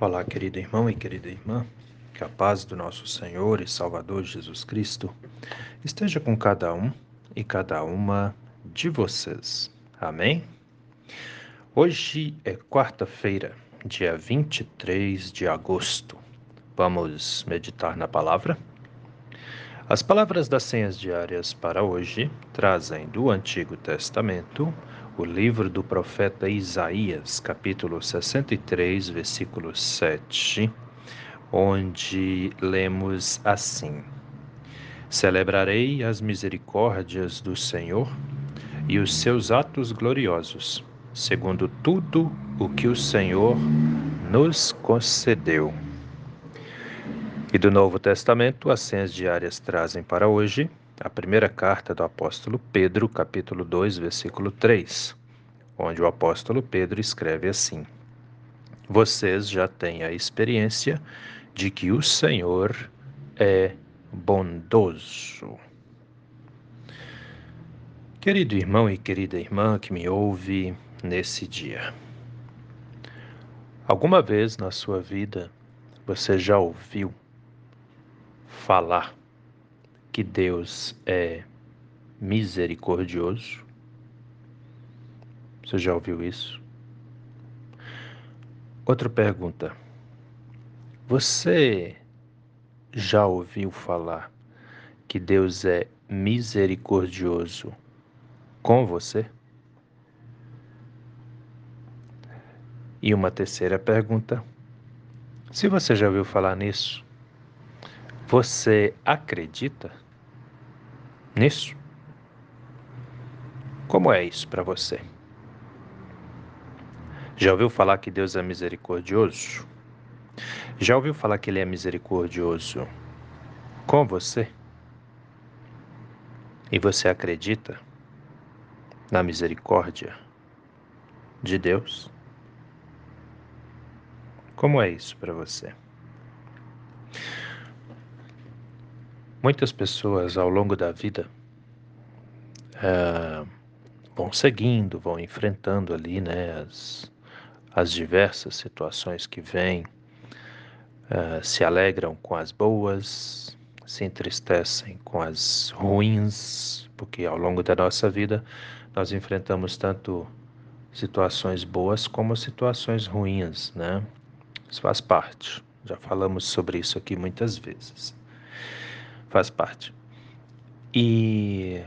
Olá, querido irmão e querida irmã, que a paz do nosso Senhor e Salvador Jesus Cristo esteja com cada um e cada uma de vocês. Amém? Hoje é quarta-feira, dia 23 de agosto. Vamos meditar na palavra? As palavras das senhas diárias para hoje trazem do Antigo Testamento o livro do profeta Isaías, capítulo 63, versículo 7, onde lemos assim: Celebrarei as misericórdias do Senhor e os seus atos gloriosos, segundo tudo o que o Senhor nos concedeu. E do Novo Testamento, as senhas diárias trazem para hoje a primeira carta do apóstolo Pedro, capítulo 2, versículo 3, onde o apóstolo Pedro escreve assim: Vocês já têm a experiência de que o Senhor é bondoso. Querido irmão e querida irmã que me ouve nesse dia, alguma vez na sua vida você já ouviu falar que Deus é misericordioso? Você já ouviu isso? Outra pergunta. Você já ouviu falar que Deus é misericordioso com você? E uma terceira pergunta. Se você já ouviu falar nisso, você acredita? Nisso? Como é isso para você? Já ouviu falar que Deus é misericordioso? Já ouviu falar que Ele é misericordioso com você? E você acredita na misericórdia de Deus? Como é isso para você? Muitas pessoas ao longo da vida é, vão seguindo, vão enfrentando ali né, as, as diversas situações que vêm, é, se alegram com as boas, se entristecem com as ruins, porque ao longo da nossa vida nós enfrentamos tanto situações boas como situações ruins, né? Isso faz parte. Já falamos sobre isso aqui muitas vezes faz parte. E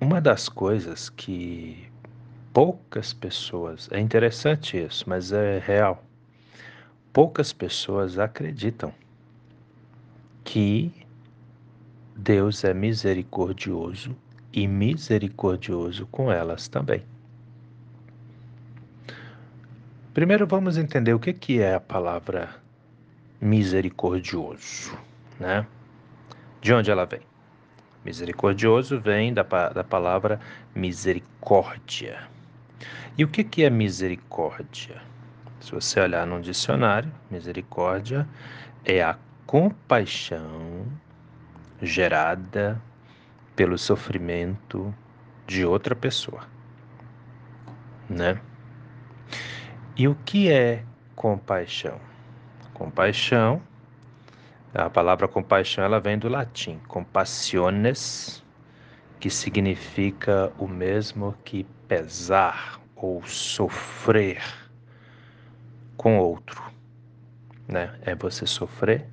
uma das coisas que poucas pessoas, é interessante isso, mas é real. Poucas pessoas acreditam que Deus é misericordioso e misericordioso com elas também. Primeiro vamos entender o que é a palavra misericordioso, né? De onde ela vem? Misericordioso vem da, da palavra misericórdia. E o que, que é misericórdia? Se você olhar num dicionário, misericórdia é a compaixão gerada pelo sofrimento de outra pessoa, né? E o que é compaixão? Compaixão a palavra compaixão ela vem do latim compassiones, que significa o mesmo que pesar ou sofrer com outro, né? É você sofrer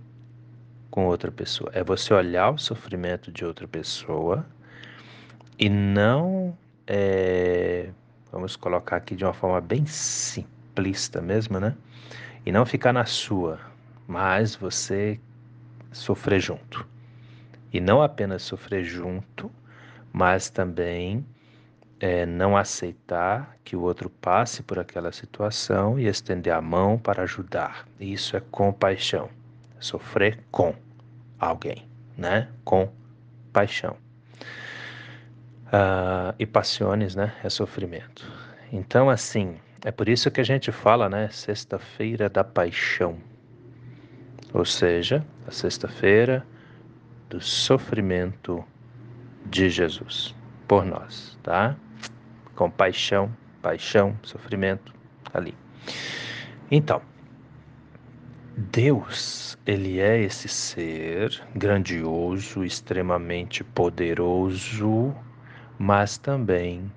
com outra pessoa, é você olhar o sofrimento de outra pessoa e não, é, vamos colocar aqui de uma forma bem simplista mesmo, né? E não ficar na sua, mas você sofrer junto. E não apenas sofrer junto, mas também é, não aceitar que o outro passe por aquela situação e estender a mão para ajudar. Isso é compaixão. Sofrer com alguém, né? Com paixão. Uh, e passiones, né? É sofrimento. Então, assim, é por isso que a gente fala, né? Sexta-feira da paixão ou seja, a sexta-feira do sofrimento de Jesus por nós, tá? Compaixão, paixão, sofrimento ali. Então, Deus, ele é esse ser grandioso, extremamente poderoso, mas também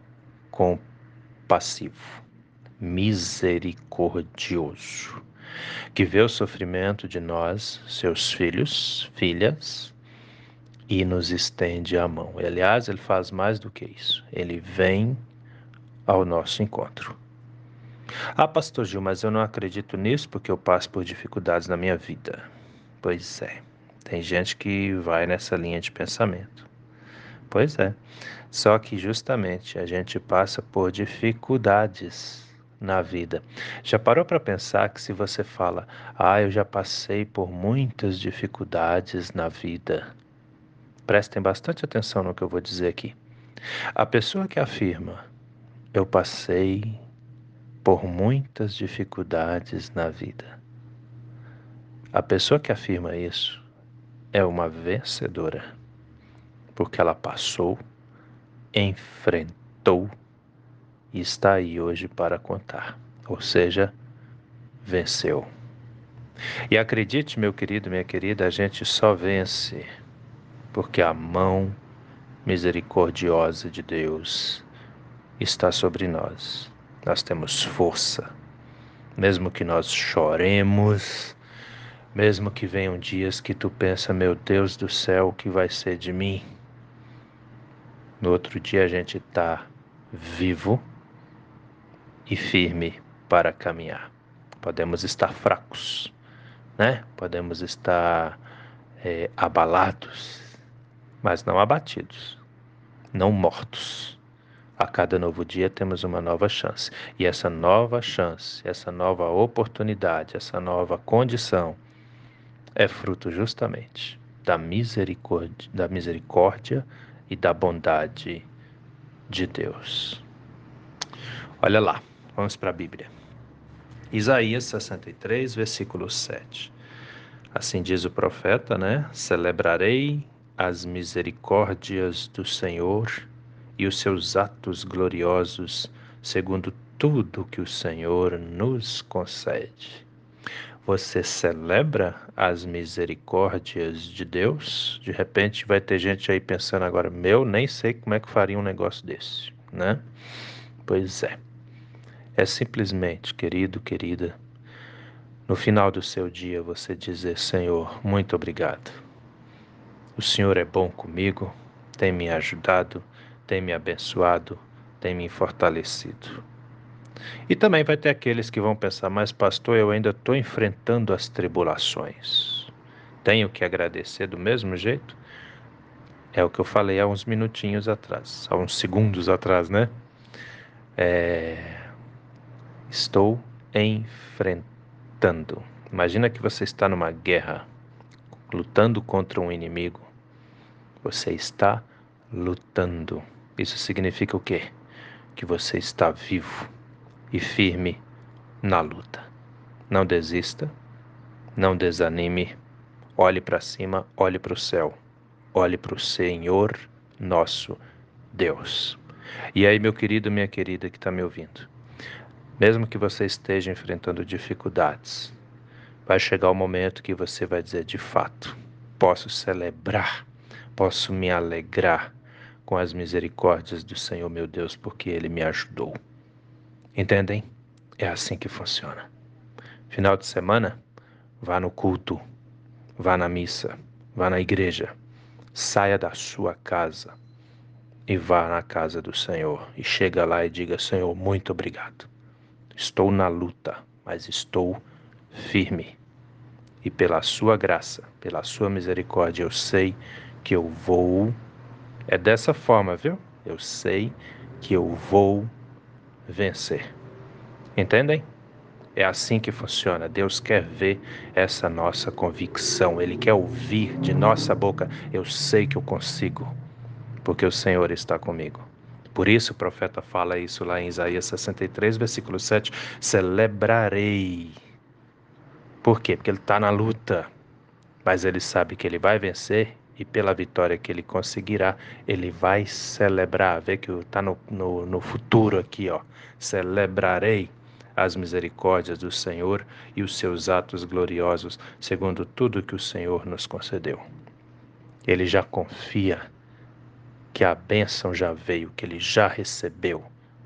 compassivo, misericordioso, que vê o sofrimento de nós, seus filhos, filhas, e nos estende a mão. E, aliás, ele faz mais do que isso. Ele vem ao nosso encontro. Ah, pastor Gil, mas eu não acredito nisso porque eu passo por dificuldades na minha vida. Pois é. Tem gente que vai nessa linha de pensamento. Pois é. Só que justamente a gente passa por dificuldades na vida. Já parou para pensar que se você fala, ah, eu já passei por muitas dificuldades na vida, prestem bastante atenção no que eu vou dizer aqui. A pessoa que afirma, eu passei por muitas dificuldades na vida. A pessoa que afirma isso é uma vencedora, porque ela passou, enfrentou e está aí hoje para contar. Ou seja, venceu. E acredite, meu querido, minha querida, a gente só vence porque a mão misericordiosa de Deus está sobre nós. Nós temos força, mesmo que nós choremos, mesmo que venham dias que tu pensa, meu Deus do céu, o que vai ser de mim? No outro dia a gente está vivo e firme para caminhar. Podemos estar fracos, né? Podemos estar é, abalados, mas não abatidos, não mortos. A cada novo dia temos uma nova chance. E essa nova chance, essa nova oportunidade, essa nova condição é fruto justamente da misericórdia, da misericórdia e da bondade de Deus. Olha lá, vamos para a Bíblia. Isaías 63, versículo 7. Assim diz o profeta, né? Celebrarei as misericórdias do Senhor e os seus atos gloriosos, segundo tudo que o Senhor nos concede. Você celebra as misericórdias de Deus? De repente vai ter gente aí pensando agora, meu, nem sei como é que faria um negócio desse, né? Pois é. É simplesmente, querido, querida, no final do seu dia você dizer, Senhor, muito obrigado o Senhor é bom comigo, tem me ajudado, tem me abençoado, tem me fortalecido. E também vai ter aqueles que vão pensar, mas pastor, eu ainda estou enfrentando as tribulações. Tenho que agradecer do mesmo jeito? É o que eu falei há uns minutinhos atrás, há uns segundos atrás, né? É... Estou enfrentando. Imagina que você está numa guerra, lutando contra um inimigo você está lutando. Isso significa o quê? Que você está vivo e firme na luta. Não desista, não desanime. Olhe para cima, olhe para o céu. Olhe para o Senhor nosso Deus. E aí, meu querido, minha querida que está me ouvindo, mesmo que você esteja enfrentando dificuldades, vai chegar o momento que você vai dizer de fato: posso celebrar posso me alegrar com as misericórdias do Senhor meu Deus, porque Ele me ajudou. Entendem? É assim que funciona. Final de semana, vá no culto, vá na missa, vá na igreja, saia da sua casa e vá na casa do Senhor e chega lá e diga: Senhor, muito obrigado. Estou na luta, mas estou firme. E pela sua graça, pela sua misericórdia, eu sei que eu vou. É dessa forma, viu? Eu sei que eu vou vencer. Entendem? É assim que funciona. Deus quer ver essa nossa convicção. Ele quer ouvir de nossa boca: Eu sei que eu consigo, porque o Senhor está comigo. Por isso o profeta fala isso lá em Isaías 63, versículo 7: Celebrarei. Por quê? Porque ele está na luta, mas ele sabe que ele vai vencer e pela vitória que ele conseguirá, ele vai celebrar. Vê que está no, no, no futuro aqui, ó. Celebrarei as misericórdias do Senhor e os seus atos gloriosos, segundo tudo que o Senhor nos concedeu. Ele já confia que a bênção já veio, que ele já recebeu.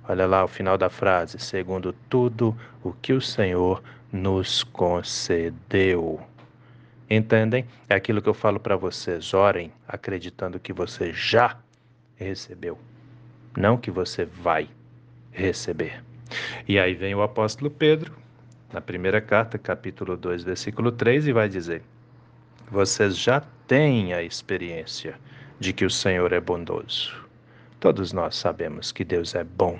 Olha lá o final da frase, segundo tudo o que o Senhor nos concedeu. Entendem? É aquilo que eu falo para vocês. Orem acreditando que você já recebeu, não que você vai receber. E aí vem o apóstolo Pedro, na primeira carta, capítulo 2, versículo 3, e vai dizer: Vocês já têm a experiência de que o Senhor é bondoso. Todos nós sabemos que Deus é bom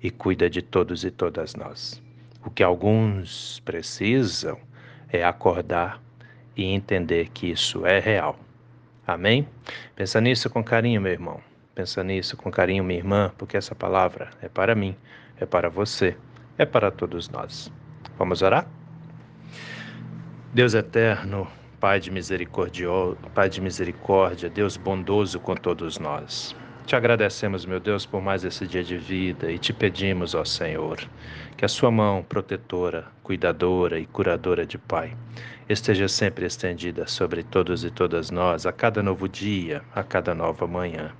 e cuida de todos e todas nós. O que alguns precisam é acordar e entender que isso é real. Amém? Pensa nisso com carinho, meu irmão. Pensa nisso com carinho, minha irmã, porque essa palavra é para mim, é para você, é para todos nós. Vamos orar? Deus eterno, Pai de Pai de misericórdia, Deus bondoso com todos nós. Te agradecemos, meu Deus, por mais esse dia de vida e te pedimos, ó Senhor, que a Sua mão protetora, cuidadora e curadora de Pai esteja sempre estendida sobre todos e todas nós, a cada novo dia, a cada nova manhã.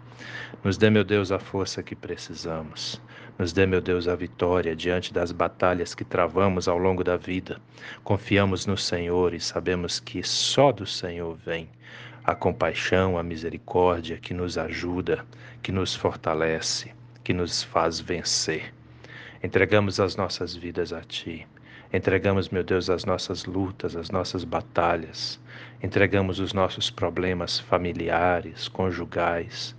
Nos dê, meu Deus, a força que precisamos. Nos dê, meu Deus, a vitória diante das batalhas que travamos ao longo da vida. Confiamos no Senhor e sabemos que só do Senhor vem a compaixão, a misericórdia que nos ajuda, que nos fortalece, que nos faz vencer. Entregamos as nossas vidas a Ti. Entregamos, meu Deus, as nossas lutas, as nossas batalhas. Entregamos os nossos problemas familiares, conjugais.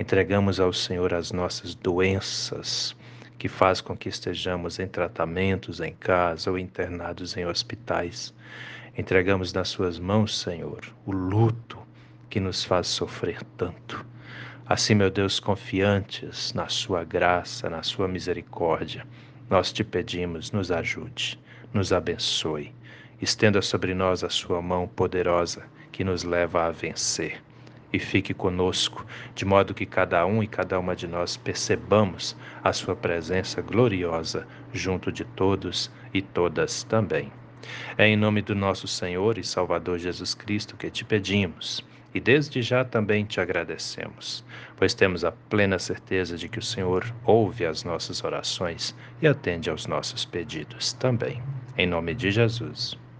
Entregamos ao Senhor as nossas doenças, que faz com que estejamos em tratamentos em casa ou internados em hospitais. Entregamos nas Suas mãos, Senhor, o luto que nos faz sofrer tanto. Assim, meu Deus, confiantes na Sua graça, na Sua misericórdia, nós te pedimos, nos ajude, nos abençoe, estenda sobre nós a Sua mão poderosa que nos leva a vencer. E fique conosco, de modo que cada um e cada uma de nós percebamos a Sua presença gloriosa junto de todos e todas também. É em nome do nosso Senhor e Salvador Jesus Cristo que te pedimos e desde já também te agradecemos, pois temos a plena certeza de que o Senhor ouve as nossas orações e atende aos nossos pedidos também. Em nome de Jesus.